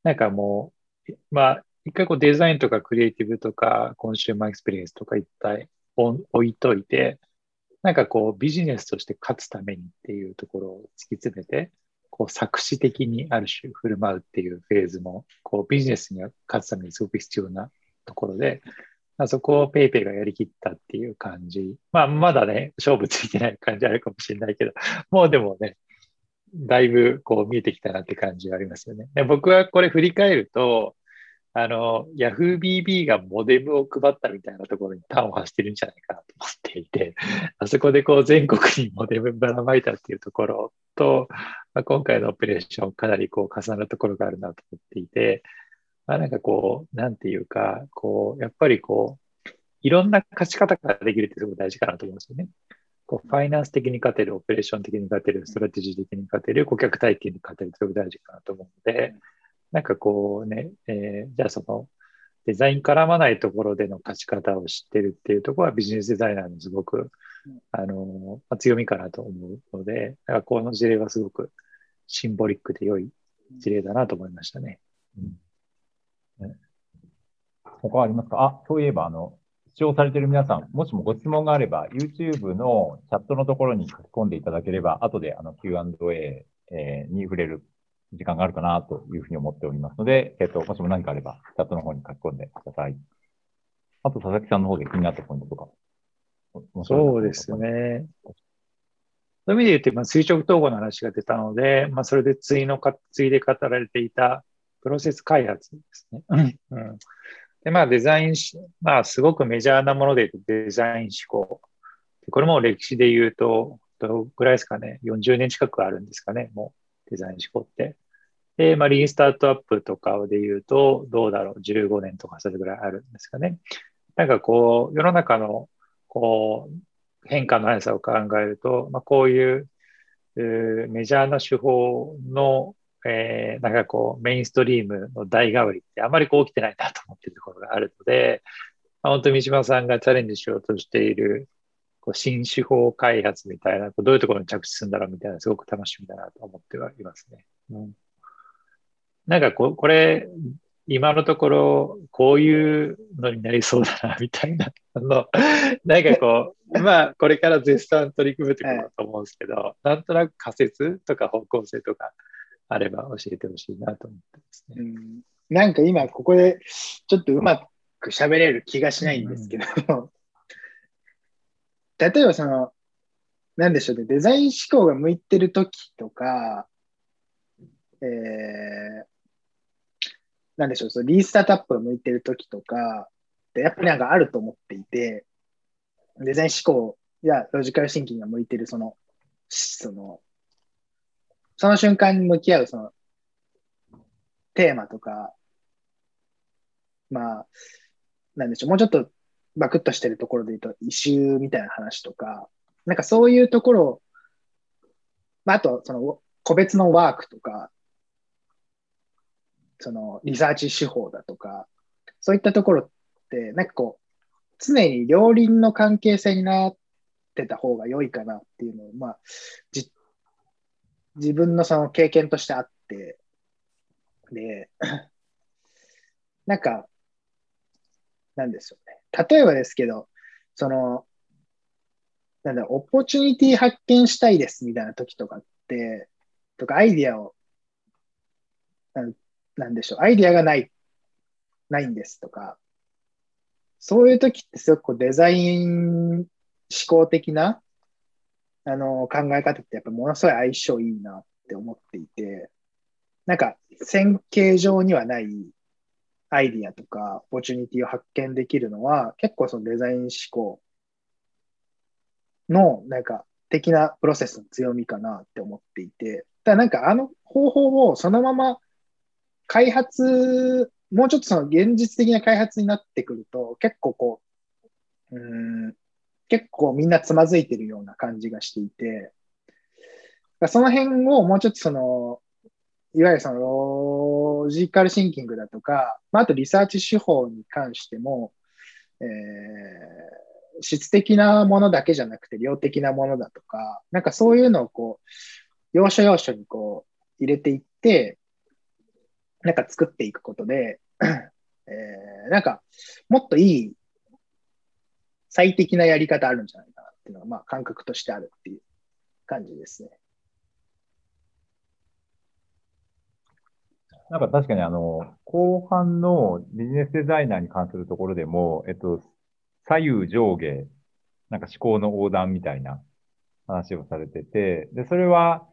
なんかもう、まあ、一回こうデザインとかクリエイティブとかコンシューマーエクスペリエンスとか一旦置いといて、なんかこうビジネスとして勝つためにっていうところを突き詰めて、こう策士的にある種振る舞うっていうフェーズも、こうビジネスには勝つためにすごく必要なところで、あそこを PayPay がやりきったっていう感じ。まあ、まだね、勝負ついてない感じあるかもしれないけど、もうでもね、だいぶこう見えてきたなって感じがありますよね。で僕はこれ振り返ると、あの、YahooBB がモデムを配ったみたいなところに端を発してるんじゃないかなと思っていて、あそこでこう全国にモデムばらまいたっていうところと、まあ、今回のオペレーションかなりこう重なるところがあるなと思っていて、まあ、なんかこう、なんていうか、こう、やっぱりこう、いろんな勝ち方ができるってすごく大事かなと思うんですよね。こうファイナンス的に勝てる、オペレーション的に勝てる、ストラテジー的に勝てる、顧客体験に勝てるってすごく大事かなと思うので、なんかこうね、えー、じゃあそのデザイン絡まないところでの勝ち方を知ってるっていうところはビジネスデザイナーのすごく、あの、まあ、強みかなと思うので、だからこの事例はすごくシンボリックで良い事例だなと思いましたね。うん、他ありますか？あ、そういえば、あの、視聴されている皆さん、もしもご質問があれば、YouTube のチャットのところに書き込んでいただければ、後であの Q&A に触れる時間があるかなというふうに思っておりますので、えっと、もしも何かあれば、チャットの方に書き込んでください。あと、佐々木さんの方で気になったポイントとか。そうですね。そういう意味で言って、まあ、垂直統合の話が出たので、まあ、それで次のか、次で語られていたプロセス開発ですね。うん、で、まあ、デザインし、まあ、すごくメジャーなもので言うとデザイン思考。これも歴史で言うと、どのぐらいですかね、40年近くあるんですかね、もう。デザイン思考って。で、まあ、リーンスタートアップとかで言うと、どうだろう、15年とかそれぐらいあるんですかね。なんかこう、世の中の、こう、変化の速さを考えると、まあ、こういう、メジャーな手法の、えー、なんかこう、メインストリームの代替わりってあまりこう起きてないなと思ってるところがあるので、まあ、本当に三島さんがチャレンジしようとしている、こう新手法開発みたいな、どういうところに着地するんだろうみたいな、すごく楽しみだなと思ってはいますね。うん、なんかここれ、今のところ、こういうのになりそうだな、みたいな。の、なんかこう、まあ、これから絶賛取り組むところだと思うんですけど、はい、なんとなく仮説とか方向性とかあれば教えてほしいなと思ってますね。うん。なんか今、ここでちょっとうまく喋れる気がしないんですけど、うん、例えばその、なんでしょうね、デザイン思考が向いてるときとか、えー、なんでしょう、そのリースタートアップが向いてる時とか、やっぱりなんかあると思っていて、デザイン思考やロジカルシンキングが向いてるその、その、その瞬間に向き合うその、テーマとか、まあ、なんでしょう、もうちょっとバクッとしてるところで言うと、異臭みたいな話とか、なんかそういうところ、まあ、あと、その、個別のワークとか、そのリサーチ手法だとか、そういったところって、なんかこう、常に両輪の関係性になってた方が良いかなっていうのを、まあ、じ自分のその経験としてあって、で、なんか、なんですよね。例えばですけど、その、なんだ、オポチュニティ発見したいですみたいな時とかって、とかアイディアをなんでしょう、アイディアがない、ないんですとか、そういう時ってすごくこうデザイン思考的なあの考え方ってやっぱものすごい相性いいなって思っていて、なんか線形上にはないアイディアとか、オポチュニティを発見できるのは、結構そのデザイン思考のなんか的なプロセスの強みかなって思っていて、だなんかあの方法をそのまま開発、もうちょっとその現実的な開発になってくると、結構こう、うん、結構みんなつまずいてるような感じがしていて、その辺をもうちょっとその、いわゆるそのロジカルシンキングだとか、まあ、あとリサーチ手法に関しても、えー、質的なものだけじゃなくて量的なものだとか、なんかそういうのをこう、要所要所にこう入れていって、なんか作っていくことで、えー、なんか、もっといい、最適なやり方あるんじゃないかなっていうのが、まあ、感覚としてあるっていう感じですね。なんか確かにあの、後半のビジネスデザイナーに関するところでも、えっと、左右上下、なんか思考の横断みたいな話をされてて、で、それは、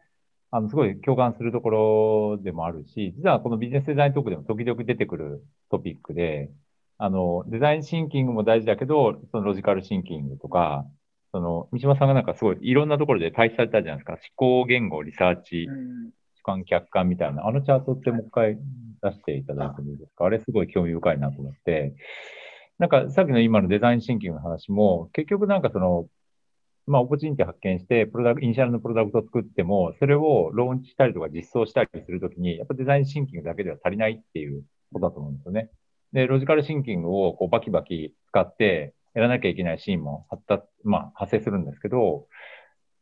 あの、すごい共感するところでもあるし、実はこのビジネスデザイントークでも時々出てくるトピックで、あの、デザインシンキングも大事だけど、そのロジカルシンキングとか、その、三島さんがなんかすごいいろんなところで対比されたじゃないですか。思考言語、リサーチ、主観、客観みたいな。あのチャートってもう一回出していただいてもいいですか？あれすごい興味深いなと思って。なんかさっきの今のデザインシンキングの話も、結局なんかその、まあ、オポチュニティ発見して、プロダクイニシャルのプロダクトを作っても、それをローンチしたりとか実装したりするときに、やっぱデザインシンキングだけでは足りないっていうことだと思うんですよね。で、ロジカルシンキングをこうバキバキ使ってやらなきゃいけないシーンも発達、まあ、発生するんですけど、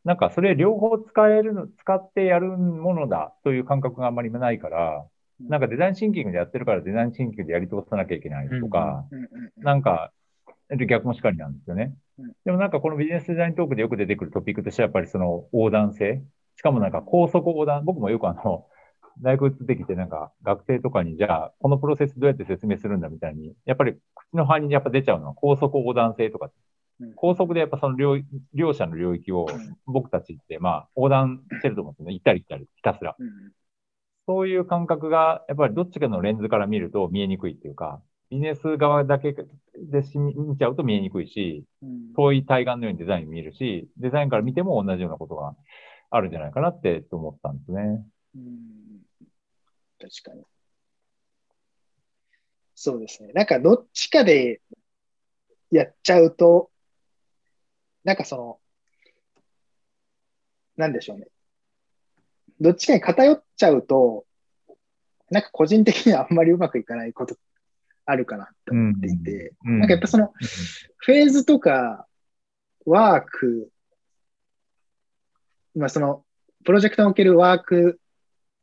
なんかそれ両方使えるの、使ってやるものだという感覚があんまりないから、なんかデザインシンキングでやってるからデザインシンキングでやり通さなきゃいけないとか、なんか逆もしかりなんですよね。でもなんかこのビジネスデザイントークでよく出てくるトピックとしてはやっぱりその横断性。しかもなんか高速横断、僕もよくあの、大学出てきてなんか学生とかにじゃあこのプロセスどうやって説明するんだみたいに、やっぱり口の範囲にやっぱ出ちゃうのは高速横断性とか。高速でやっぱその両両者の領域を僕たちってまあ横断してると思うんですね。行ったり来たり、ひたすら。そういう感覚がやっぱりどっちかのレンズから見ると見えにくいっていうか、ビジネス側だけで見ちゃうと見えにくいし、遠い対岸のようにデザイン見えるし、デザインから見ても同じようなことがあるんじゃないかなって思ったんですね。確かに。そうですね。なんかどっちかでやっちゃうと、なんかその、なんでしょうね。どっちかに偏っちゃうと、なんか個人的にはあんまりうまくいかないことあるかなって思っていて、うん、なんかやっぱその、フェーズとか、ワーク、まあその、プロジェクトにおけるワーク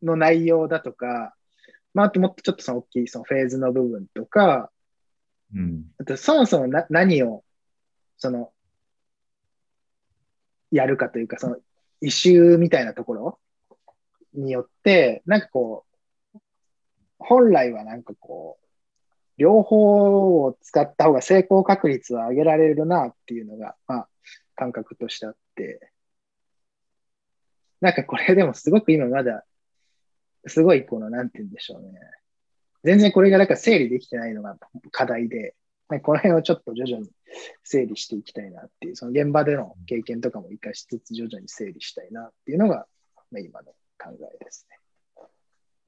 の内容だとか、まあ、あともっとちょっとその大きいそのフェーズの部分とか、うん、あとそもそもな何を、その、やるかというか、その、異臭みたいなところによって、なんかこう、本来はなんかこう、両方を使った方が成功確率は上げられるなっていうのが、まあ、感覚としてあって、なんかこれでもすごく今まだ、すごいこの、なんて言うんでしょうね。全然これがなんか整理できてないのが課題で、この辺をちょっと徐々に整理していきたいなっていう、その現場での経験とかも活かしつつ徐々に整理したいなっていうのが、まあ、今の考えですね。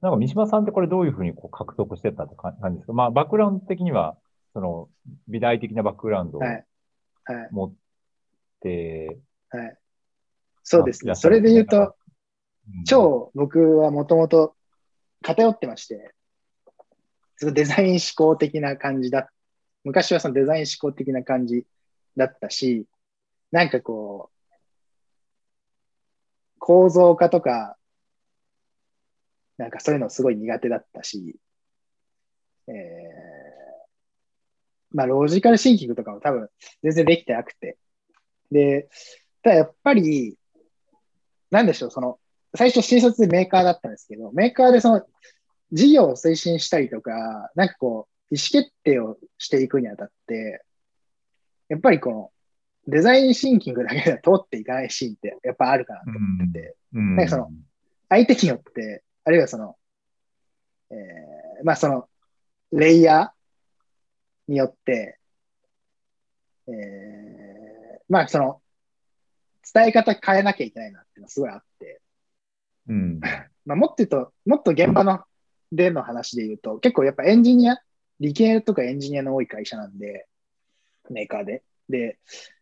なんか三島さんってこれどういうふうにこう獲得してたって感じですか？まあ、バックグラウンド的には、その、美大的なバックグラウンドを持って、はい。はい、そうですね。それで言うと、超僕はもともと偏ってまして、そのデザイン思考的な感じだ。昔はそのデザイン思考的な感じだったし、なんかこう、構造化とかなんかそういうのすごい苦手だったし、えー、まあ、ロジカルシンキングとかも多分全然できてなくて。で、ただやっぱり、なんでしょう、その、最初新卒でメーカーだったんですけど、メーカーでその、事業を推進したりとか、なんかこう、意思決定をしていくにあたって、やっぱりこの、デザインシンキングだけでは通っていかないシーンってやっぱあるかなと思ってて、うん、なんかその、相手によってあるいはその、えー、まあその、レイヤーによって、えー、まあその、伝え方変えなきゃいけないなっていうのはすごいあって、うん。まあもっと言うと、もっと現場のでの話で言うと、結構やっぱエンジニア、理系とかエンジニアの多い会社なんで、メーカーで。で、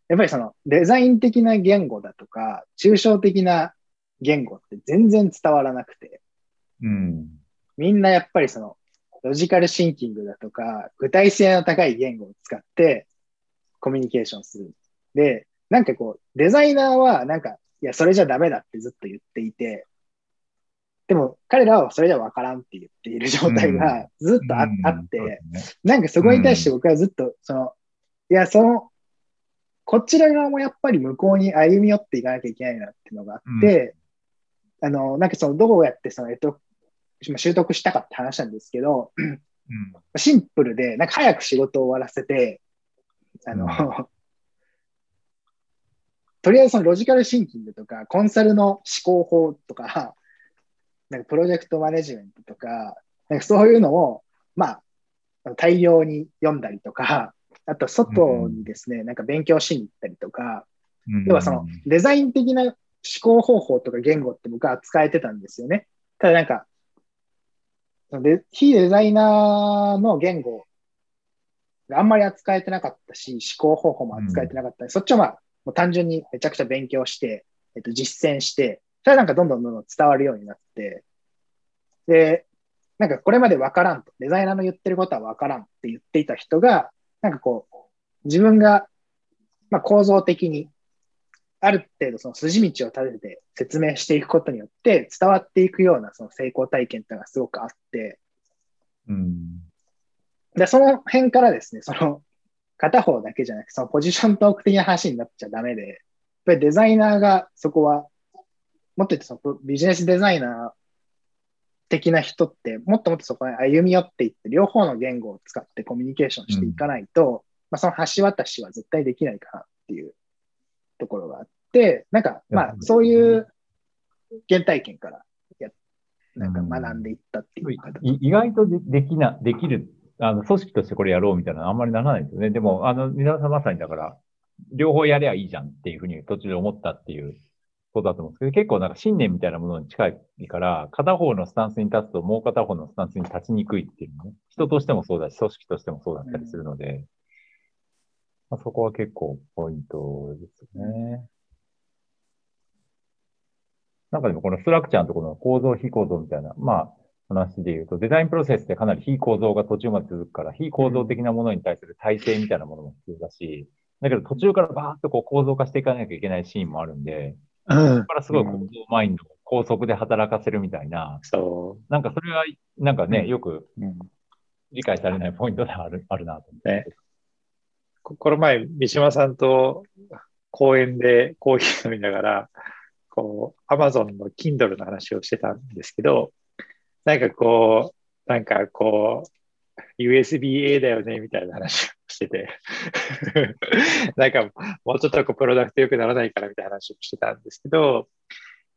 やっぱりそのデザイン的な言語だとか、抽象的な言語って全然伝わらなくて、うん、みんなやっぱりその、ロジカルシンキングだとか、具体性の高い言語を使ってコミュニケーションする。で、なんかこう、デザイナーはなんか、いや、それじゃダメだってずっと言っていて、でも彼らはそれじゃわからんって言っている状態がずっとあ,、あって、なんかそこに対して僕はずっと、その、いや、その、こちら側もやっぱり向こうに歩み寄っていかなきゃいけないなっていうのがあって、あの、なんかその、どうやってその、えっと、習得したかって話なんですけど、うん、シンプルで、なんか早く仕事を終わらせて、あの、うん、とりあえずそのロジカルシンキングとか、コンサルの思考法とか、なんかプロジェクトマネジメントとか、なんかそういうのを、まあ、大量に読んだりとか、あと外にですね、うん、なんか勉強しに行ったりとか、うん、要はそのデザイン的な思考方法とか言語って僕は使えてたんですよね。ただなんか、で非デザイナーの言語があんまり扱えてなかったし、思考方法も扱えてなかった、うん、そっちはまあ、もう単純にめちゃくちゃ勉強して、えっと、実践して、それはなんかどんどんどんどん伝わるようになって、で、なんかこれまでわからんと、デザイナーの言ってることはわからんって言っていた人が、なんかこう、自分が、まあ構造的に、ある程度その筋道を立てて説明していくことによって伝わっていくようなその成功体験っていうのがすごくあって、うん、で、その辺からですね、その片方だけじゃなくて、そのポジショントーク的な話になっちゃダメで、やっぱりデザイナーがそこは、もっと言ってそのビジネスデザイナー的な人って、もっともっとそこに歩み寄っていって、両方の言語を使ってコミュニケーションしていかないと、うん、まあ、その橋渡しは絶対できないかなっていうところがあって、なんか、まあ、そういう原体験からや、なんか学んでいったっていう形、うん、意外とでできな、できる、あの、組織としてこれやろうみたいなのあんまりならないですよね。でも、あの、皆さんまさにだから、両方やればいいじゃんっていうふうに途中で思ったっていうそうだと思うんですけど、結構なんか信念みたいなものに近いから、片方のスタンスに立つともう片方のスタンスに立ちにくいっていうのね、人としてもそうだし、組織としてもそうだったりするので、まあ、そこは結構ポイントですね。なんかでもこのストラクチャーのところの構造、非構造みたいな、まあ話で言うと、デザインプロセスってかなり非構造が途中まで続くから、非構造的なものに対する体制みたいなものも必要だし、だけど途中からバーッとこう構造化していかなきゃいけないシーンもあるんで、うん、そこからすごい構造マインドを高速で働かせるみたいな、そう。なんかそれは、なんかね、よく理解されないポイントであるあるなと思って。この前、三島さんと公園でコーヒー飲みながら、こう、アマゾンの Kindle の話をしてたんですけど、なんかこう、なんかこう、USB-A だよね、みたいな話をしてて。なんかもうちょっとこうプロダクト良くならないからみたいな話をしてたんですけど、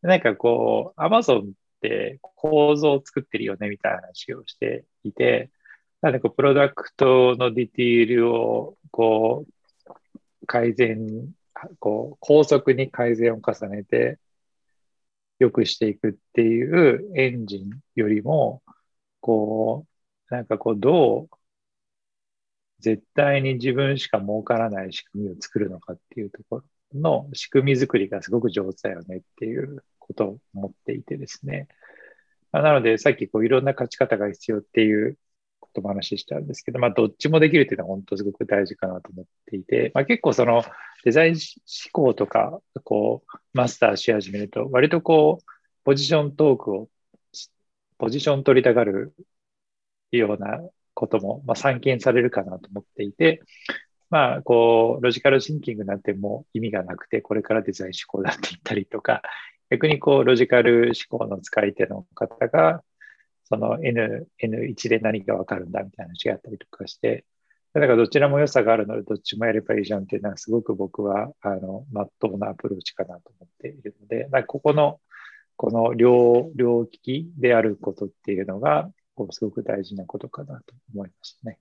なんかこう、Amazon って構造を作ってるよね、みたいな話をしていて、なんかこう、プロダクトのディティールをこう、改善、こう、高速に改善を重ねて、良くしていくっていうエンジンよりも、こう、なんかこう、どう絶対に自分しか儲からない仕組みを作るのかっていうところの仕組み作りがすごく上手だよねっていうことを思っていてですね。なので、さっきこういろんな勝ち方が必要っていうとも話したんですけど、まあ、どっちもできるっていうのは本当すごく大事かなと思っていて、まあ、結構そのデザイン思考とか、こう、マスターし始めると、割とこう、ポジショントークを、ポジション取りたがるようなことも、まあ、散見されるかなと思っていて、まあ、こう、ロジカルシンキングなんてもう意味がなくて、これからデザイン思考だって言ったりとか、逆にこう、ロジカル思考の使い手の方が、その N、N1 で何がわかるんだみたいな話があったりとかして、だからどちらも良さがあるので、どっちもやればいいじゃんっていうのは、すごく僕は、あの、まっとうなアプローチかなと思っているので、ここの、この両、両利きであることっていうのが、こうすごく大事なことかなと思いましたね。